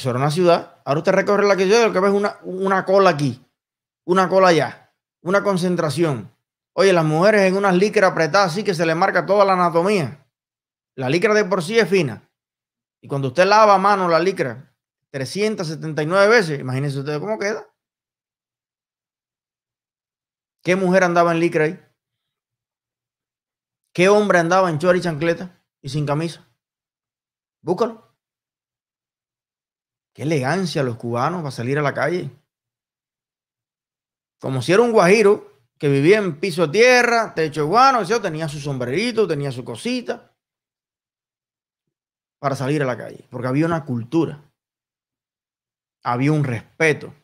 Eso era una ciudad. Ahora usted recorre la que yo lo que ve es una, una cola aquí, una cola allá, una concentración. Oye, las mujeres en unas licras apretadas así que se le marca toda la anatomía. La licra de por sí es fina. Y cuando usted lava a mano la licra 379 veces, imagínense usted cómo queda. ¿Qué mujer andaba en licra ahí? ¿Qué hombre andaba en chor y chancleta y sin camisa? Búscalo. Qué elegancia los cubanos para salir a la calle. Como si era un guajiro que vivía en piso tierra, techo guano, tenía su sombrerito, tenía su cosita para salir a la calle, porque había una cultura, había un respeto,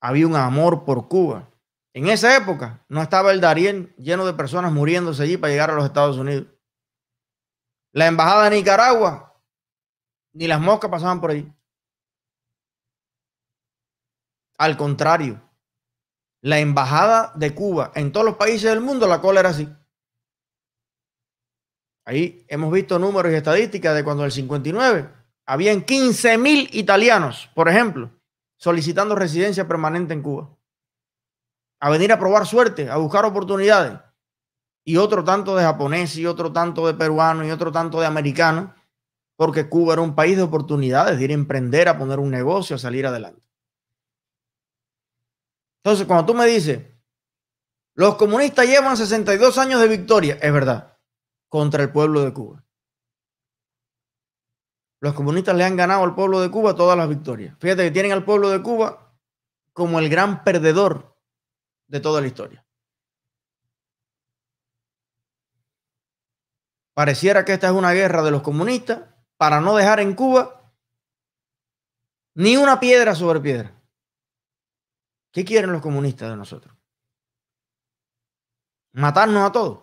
había un amor por Cuba. En esa época no estaba el Darién lleno de personas muriéndose allí para llegar a los Estados Unidos. La embajada de Nicaragua, ni las moscas pasaban por allí. Al contrario, la embajada de Cuba en todos los países del mundo, la cola era así. Ahí hemos visto números y estadísticas de cuando en el 59 habían 15 mil italianos, por ejemplo, solicitando residencia permanente en Cuba. A venir a probar suerte, a buscar oportunidades. Y otro tanto de japoneses, y otro tanto de peruanos, y otro tanto de americanos, porque Cuba era un país de oportunidades, de ir a emprender, a poner un negocio, a salir adelante. Entonces, cuando tú me dices, los comunistas llevan 62 años de victoria, es verdad, contra el pueblo de Cuba. Los comunistas le han ganado al pueblo de Cuba todas las victorias. Fíjate que tienen al pueblo de Cuba como el gran perdedor de toda la historia. Pareciera que esta es una guerra de los comunistas para no dejar en Cuba ni una piedra sobre piedra. ¿Qué quieren los comunistas de nosotros? Matarnos a todos.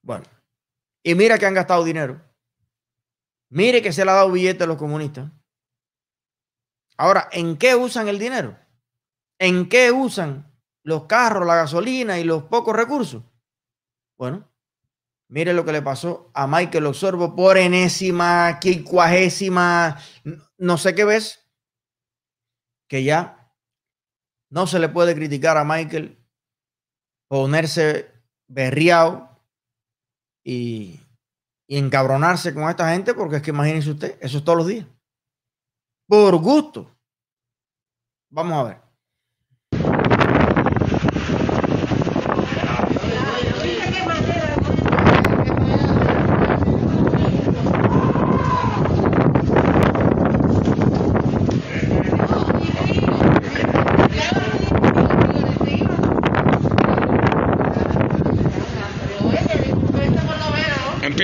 Bueno, y mira que han gastado dinero. Mire que se le ha dado billete a los comunistas. Ahora, ¿en qué usan el dinero? ¿En qué usan los carros, la gasolina y los pocos recursos? Bueno, mire lo que le pasó a Michael Osorbo por enésima, quincuagésima, no sé qué ves, que ya no se le puede criticar a Michael ponerse berriado y, y encabronarse con esta gente, porque es que imagínense usted, eso es todos los días. Por gusto. Vamos a ver.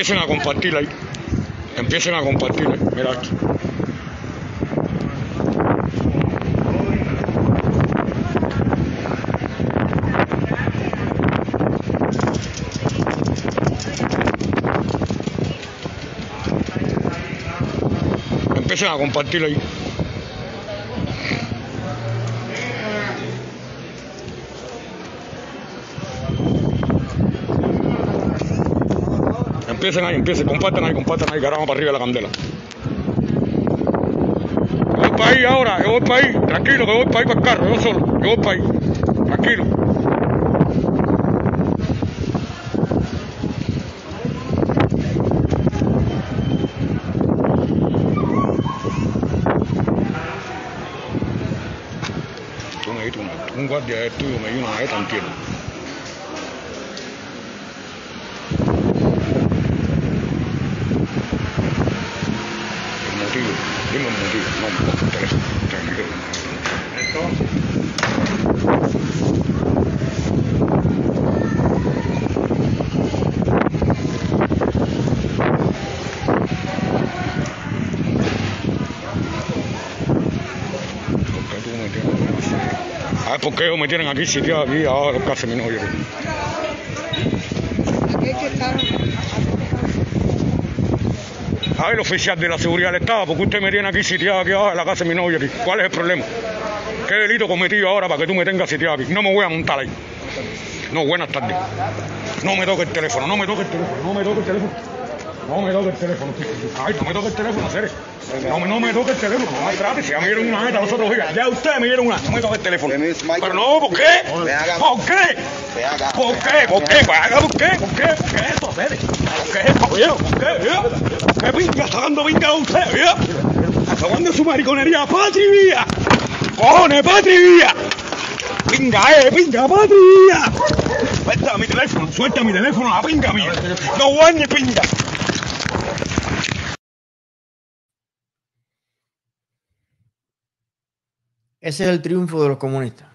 Empiecen a compartir ahí. Empiecen a compartir. ahí. Mira aquí. Empiecen a compartir ahí. Empiecen ahí, empiecen, compartan ahí, compartan ahí, carajo para arriba de la candela. Voy para ahí ahora, yo voy para ahí, tranquilo, que voy para ahí para el carro, yo solo, yo voy para ahí, tranquilo. Un, guardia de estudio, me dio una vez tranquilo. El motivo, dime el motivo, no me cojo el teléfono, tranquilo. ¿Por qué tú me tienes aquí? ¿por qué ellos me tienen aquí sitiado aquí ahora casi mi novio? Aquí hay que estar. A ver, el oficial de la seguridad del Estado, ¿por qué usted me tiene aquí sitiado aquí abajo en la casa de mi novio aquí? ¿Cuál es el problema? ¿Qué delito cometí ahora para que tú me tengas sitiado aquí? No me voy a montar ahí. No, buenas tardes. No me toque el teléfono, no me toque el teléfono, no me toque el teléfono. No me toque el teléfono. Ay, no me toque el teléfono, Cere. No, me- no me toque el teléfono, no me trate. Si ya me dieron una meta los otros días. Ya ustedes me dieron una. No me toque el teléfono. Pero no, ¿por qué? ¿Por qué? ¿Por qué? ¿Por qué? Haga, ¿Por qué? ¿Por qué? ¿Por qué esto, Cere? ¿Por qué viejo? ¿Por qué, viejo? ¿Qué pinga está dando pinga a usted, viejo? Acabando su mariconería, patri vía. ¡Cojones, patri vía! ¡Pinga, eh! ¡Pinga, patri vía! Suelta mi teléfono, suelta mi teléfono, la pinga mía. No guañe pinga. Ese es el triunfo de los comunistas.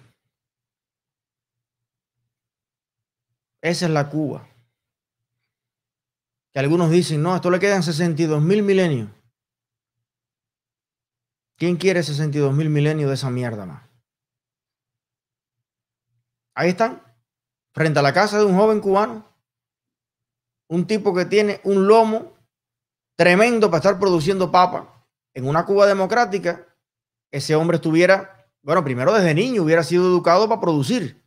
Esa es la Cuba. Que algunos dicen, no, esto le quedan 62 mil milenios. ¿Quién quiere 62 mil milenios de esa mierda más? Ahí están, frente a la casa de un joven cubano, un tipo que tiene un lomo tremendo para estar produciendo papa en una Cuba democrática. Ese hombre estuviera, bueno, primero desde niño hubiera sido educado para producir.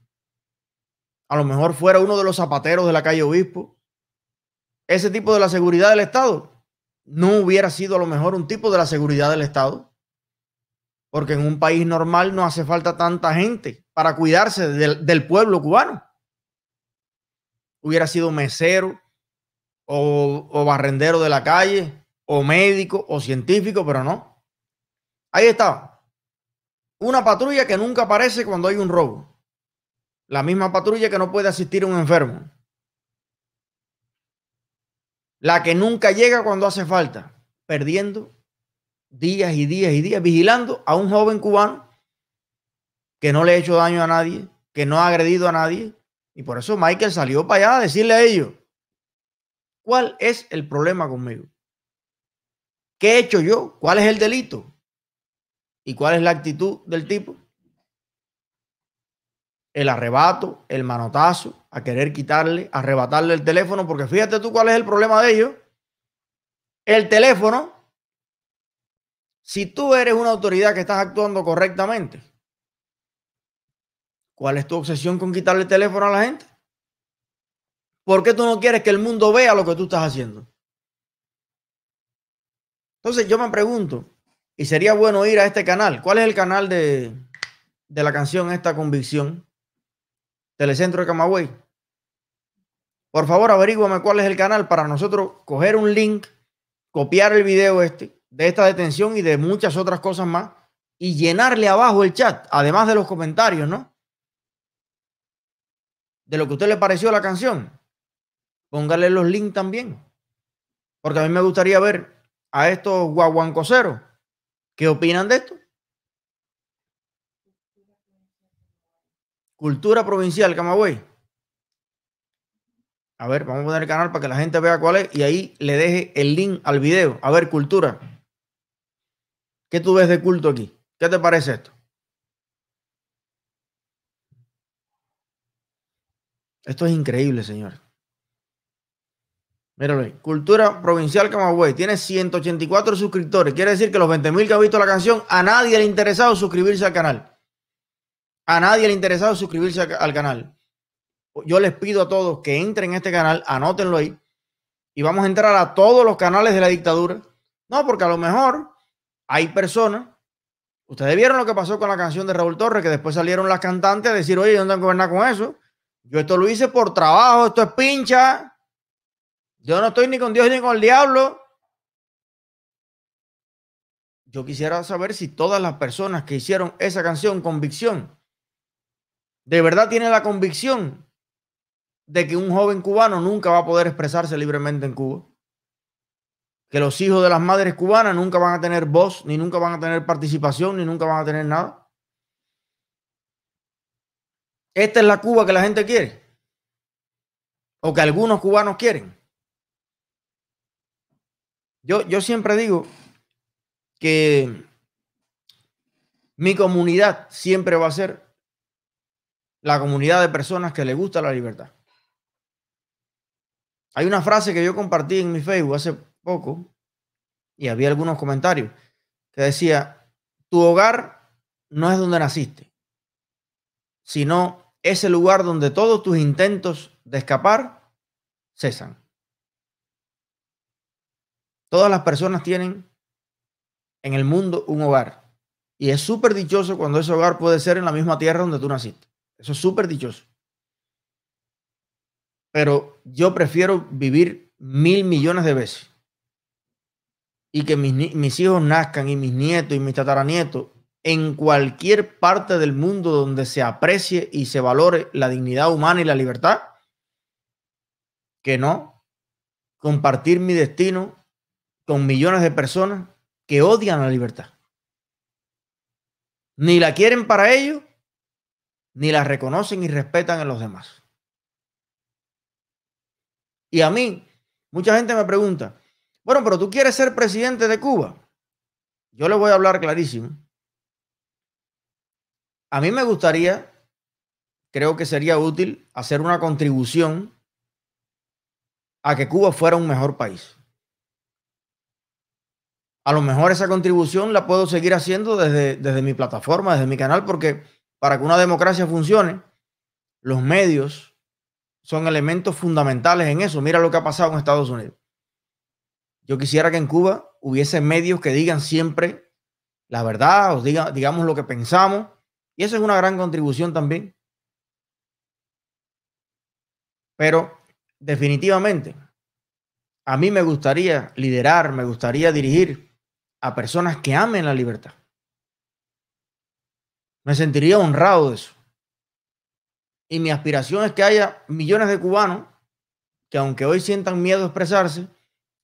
A lo mejor fuera uno de los zapateros de la calle Obispo. Ese tipo de la seguridad del Estado no hubiera sido a lo mejor un tipo de la seguridad del Estado. Porque en un país normal no hace falta tanta gente para cuidarse del, del pueblo cubano. Hubiera sido mesero o, o barrendero de la calle o médico o científico, pero no. Ahí está. Una patrulla que nunca aparece cuando hay un robo. La misma patrulla que no puede asistir a un enfermo. La que nunca llega cuando hace falta, perdiendo días y días y días vigilando a un joven cubano que no le ha hecho daño a nadie, que no ha agredido a nadie. Y por eso Michael salió para allá a decirle a ellos, ¿cuál es el problema conmigo? ¿Qué he hecho yo? ¿Cuál es el delito? ¿Y cuál es la actitud del tipo? El arrebato, el manotazo, a querer quitarle, arrebatarle el teléfono, porque fíjate tú cuál es el problema de ellos. El teléfono, si tú eres una autoridad que estás actuando correctamente, ¿cuál es tu obsesión con quitarle el teléfono a la gente? ¿Por qué tú no quieres que el mundo vea lo que tú estás haciendo? Entonces yo me pregunto, y sería bueno ir a este canal. ¿Cuál es el canal de, de la canción Esta Convicción? Telecentro de Camagüey. Por favor, averígüame cuál es el canal para nosotros coger un link, copiar el video este de esta detención y de muchas otras cosas más y llenarle abajo el chat, además de los comentarios, ¿no? De lo que a usted le pareció la canción. Póngale los links también. Porque a mí me gustaría ver a estos guaguancoseros ¿Qué opinan de esto? Cultura provincial, Camagüey. A ver, vamos a poner el canal para que la gente vea cuál es y ahí le deje el link al video. A ver, cultura. ¿Qué tú ves de culto aquí? ¿Qué te parece esto? Esto es increíble, señor. Míralo ahí. Cultura Provincial Camagüey. Tiene 184 suscriptores. Quiere decir que los 20 mil que han visto la canción, a nadie le ha interesado suscribirse al canal. A nadie le ha interesado suscribirse al, al canal. Yo les pido a todos que entren en este canal, anótenlo ahí. Y vamos a entrar a todos los canales de la dictadura. No, porque a lo mejor hay personas. Ustedes vieron lo que pasó con la canción de Raúl Torres, que después salieron las cantantes a decir, oye, que ver nada con eso. Yo esto lo hice por trabajo, esto es pincha. Yo no estoy ni con Dios ni con el diablo. Yo quisiera saber si todas las personas que hicieron esa canción, convicción, de verdad tienen la convicción de que un joven cubano nunca va a poder expresarse libremente en Cuba. Que los hijos de las madres cubanas nunca van a tener voz, ni nunca van a tener participación, ni nunca van a tener nada. Esta es la Cuba que la gente quiere. O que algunos cubanos quieren. Yo, siempre digo que mi comunidad siempre va a ser la comunidad de personas que le gusta la libertad. Hay una frase que yo compartí en mi Facebook hace poco y había algunos comentarios que decía, tu hogar no es donde naciste, sino es el lugar donde todos tus intentos de escapar cesan. Todas las personas tienen en el mundo un hogar. Y es súper dichoso cuando ese hogar puede ser en la misma tierra donde tú naciste. Eso es súper dichoso. Pero yo prefiero vivir mil millones de veces y que mis, mis hijos nazcan y mis nietos y mis tataranietos en cualquier parte del mundo donde se aprecie y se valore la dignidad humana y la libertad, que no compartir mi destino con millones de personas que odian la libertad. Ni la quieren para ellos, ni la reconocen y respetan en los demás. Y a mí, mucha gente me pregunta, bueno, pero tú quieres ser presidente de Cuba. Yo le voy a hablar clarísimo. A mí me gustaría, creo que sería útil hacer una contribución a que Cuba fuera un mejor país. A lo mejor esa contribución la puedo seguir haciendo desde, desde mi plataforma, desde mi canal, porque para que una democracia funcione, los medios son elementos fundamentales en eso. Mira lo que ha pasado en Estados Unidos. Yo quisiera que en Cuba hubiese medios que digan siempre la verdad, o diga, digamos lo que pensamos, y eso es una gran contribución también. Pero definitivamente, a mí me gustaría liderar, me gustaría dirigir a personas que amen la libertad. Me sentiría honrado de eso. Y mi aspiración es que haya millones de cubanos que aunque hoy sientan miedo a expresarse,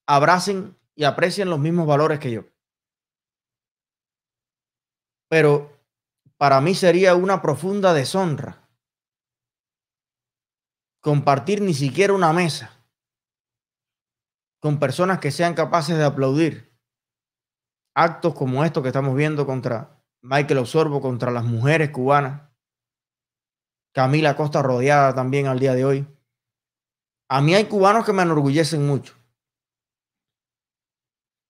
abracen y aprecien los mismos valores que yo. Pero para mí sería una profunda deshonra compartir ni siquiera una mesa con personas que sean capaces de aplaudir actos como estos que estamos viendo contra Michael Osorbo, contra las mujeres cubanas, Camila Costa rodeada también al día de hoy. A mí hay cubanos que me enorgullecen mucho,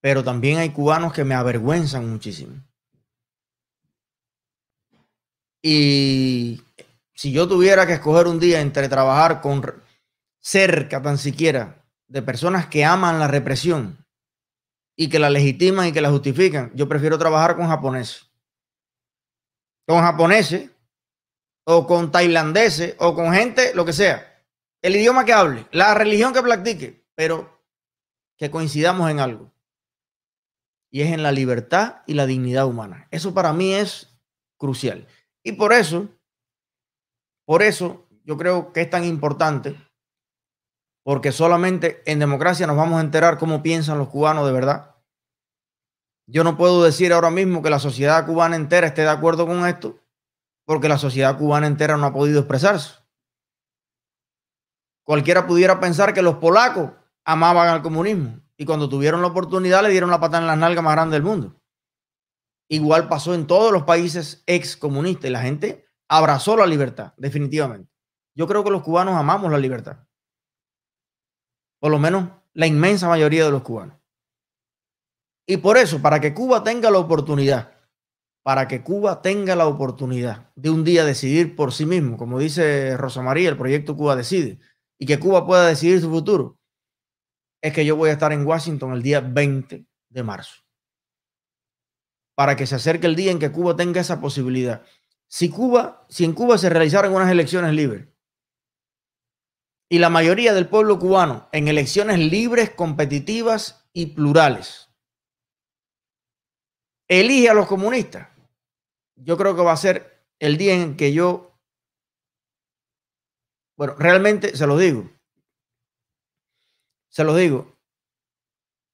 pero también hay cubanos que me avergüenzan muchísimo. Y si yo tuviera que escoger un día entre trabajar con cerca tan siquiera de personas que aman la represión y que la legitiman y que la justifican. Yo prefiero trabajar con japoneses. Con japoneses o con tailandeses o con gente, lo que sea. El idioma que hable, la religión que practique, pero que coincidamos en algo. Y es en la libertad y la dignidad humana. Eso para mí es crucial. Y por eso, por eso yo creo que es tan importante porque solamente en democracia nos vamos a enterar cómo piensan los cubanos de verdad. Yo no puedo decir ahora mismo que la sociedad cubana entera esté de acuerdo con esto, porque la sociedad cubana entera no ha podido expresarse. Cualquiera pudiera pensar que los polacos amaban al comunismo y cuando tuvieron la oportunidad le dieron la patada en las nalgas más grande del mundo. Igual pasó en todos los países ex comunistas y la gente abrazó la libertad, definitivamente. Yo creo que los cubanos amamos la libertad por lo menos la inmensa mayoría de los cubanos. Y por eso, para que Cuba tenga la oportunidad, para que Cuba tenga la oportunidad de un día decidir por sí mismo, como dice Rosa María, el proyecto Cuba Decide, y que Cuba pueda decidir su futuro, es que yo voy a estar en Washington el día 20 de marzo. Para que se acerque el día en que Cuba tenga esa posibilidad. Si Cuba, si en Cuba se realizaran unas elecciones libres, y la mayoría del pueblo cubano en elecciones libres, competitivas y plurales. Elige a los comunistas. Yo creo que va a ser el día en que yo, bueno, realmente se lo digo, se lo digo,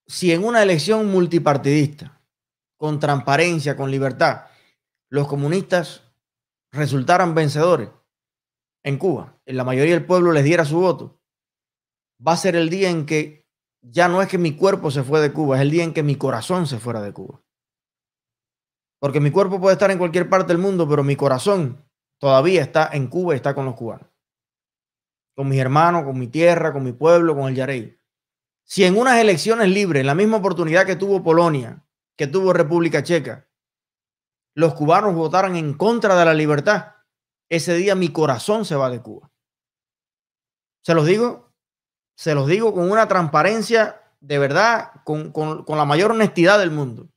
si en una elección multipartidista, con transparencia, con libertad, los comunistas resultaran vencedores, en Cuba, en la mayoría del pueblo les diera su voto, va a ser el día en que ya no es que mi cuerpo se fue de Cuba, es el día en que mi corazón se fuera de Cuba. Porque mi cuerpo puede estar en cualquier parte del mundo, pero mi corazón todavía está en Cuba y está con los cubanos. Con mis hermanos, con mi tierra, con mi pueblo, con el Yarey. Si en unas elecciones libres, en la misma oportunidad que tuvo Polonia, que tuvo República Checa, los cubanos votaran en contra de la libertad, ese día mi corazón se va de Cuba. Se los digo, se los digo con una transparencia de verdad, con, con la mayor honestidad del mundo.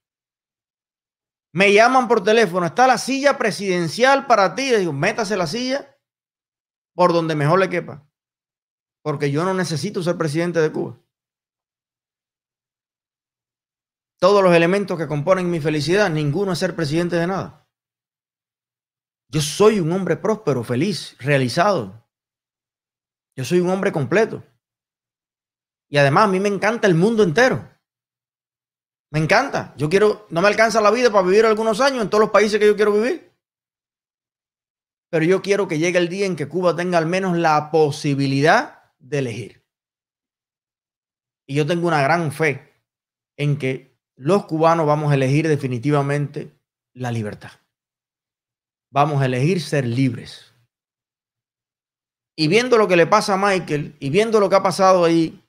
Me llaman por teléfono, está la silla presidencial para ti. digo, métase la silla por donde mejor le quepa. Porque yo no necesito ser presidente de Cuba. Todos los elementos que componen mi felicidad, ninguno es ser presidente de nada. Yo soy un hombre próspero, feliz, realizado. Yo soy un hombre completo. Y además a mí me encanta el mundo entero. Me encanta. Yo quiero, no me alcanza la vida para vivir algunos años en todos los países que yo quiero vivir. Pero yo quiero que llegue el día en que Cuba tenga al menos la posibilidad de elegir. Y yo tengo una gran fe en que los cubanos vamos a elegir definitivamente la libertad. Vamos a elegir ser libres. Y viendo lo que le pasa a Michael y viendo lo que ha pasado ahí,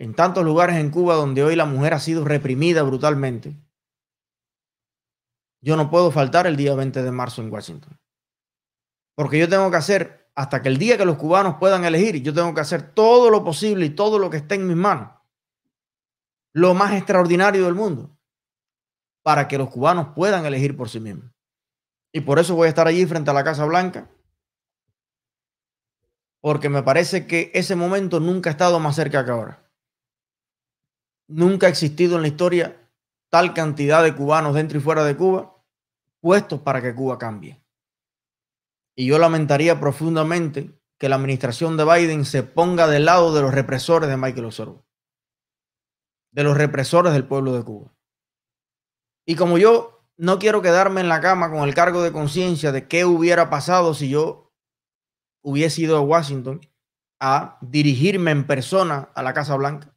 en tantos lugares en Cuba donde hoy la mujer ha sido reprimida brutalmente, yo no puedo faltar el día 20 de marzo en Washington. Porque yo tengo que hacer, hasta que el día que los cubanos puedan elegir, yo tengo que hacer todo lo posible y todo lo que esté en mis manos, lo más extraordinario del mundo, para que los cubanos puedan elegir por sí mismos. Y por eso voy a estar allí frente a la Casa Blanca, porque me parece que ese momento nunca ha estado más cerca que ahora. Nunca ha existido en la historia tal cantidad de cubanos dentro y fuera de Cuba puestos para que Cuba cambie. Y yo lamentaría profundamente que la administración de Biden se ponga del lado de los represores de Michael Osorbo, de los represores del pueblo de Cuba. Y como yo no quiero quedarme en la cama con el cargo de conciencia de qué hubiera pasado si yo hubiese ido a Washington a dirigirme en persona a la Casa Blanca,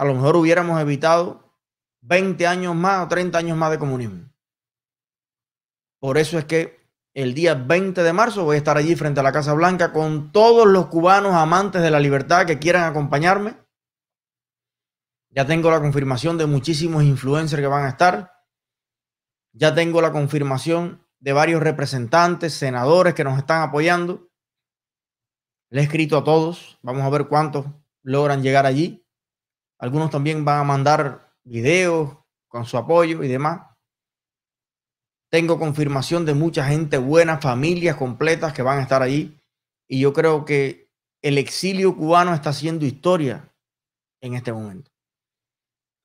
a lo mejor hubiéramos evitado 20 años más o 30 años más de comunismo. Por eso es que el día 20 de marzo voy a estar allí frente a la Casa Blanca con todos los cubanos amantes de la libertad que quieran acompañarme. Ya tengo la confirmación de muchísimos influencers que van a estar. Ya tengo la confirmación de varios representantes, senadores que nos están apoyando. Le he escrito a todos. Vamos a ver cuántos logran llegar allí. Algunos también van a mandar videos con su apoyo y demás. Tengo confirmación de mucha gente buena, familias completas que van a estar allí. Y yo creo que el exilio cubano está haciendo historia en este momento.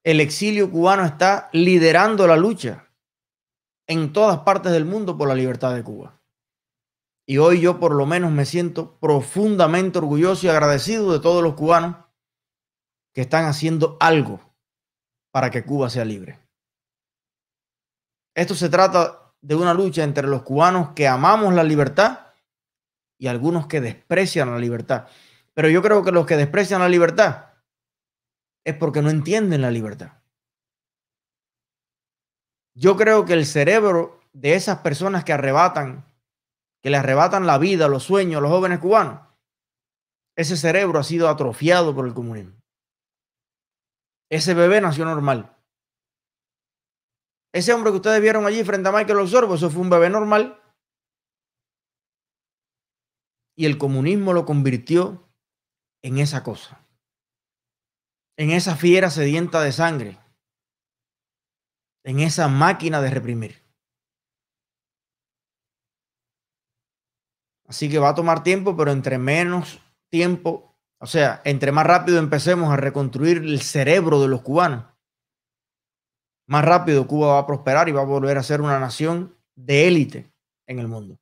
El exilio cubano está liderando la lucha en todas partes del mundo por la libertad de Cuba. Y hoy yo por lo menos me siento profundamente orgulloso y agradecido de todos los cubanos que están haciendo algo para que Cuba sea libre. Esto se trata de una lucha entre los cubanos que amamos la libertad y algunos que desprecian la libertad. Pero yo creo que los que desprecian la libertad es porque no entienden la libertad. Yo creo que el cerebro de esas personas que arrebatan, que le arrebatan la vida, los sueños a los jóvenes cubanos, ese cerebro ha sido atrofiado por el comunismo. Ese bebé nació normal. Ese hombre que ustedes vieron allí frente a Michael Osorbo, eso fue un bebé normal. Y el comunismo lo convirtió en esa cosa. En esa fiera sedienta de sangre. En esa máquina de reprimir. Así que va a tomar tiempo, pero entre menos tiempo o sea, entre más rápido empecemos a reconstruir el cerebro de los cubanos, más rápido Cuba va a prosperar y va a volver a ser una nación de élite en el mundo.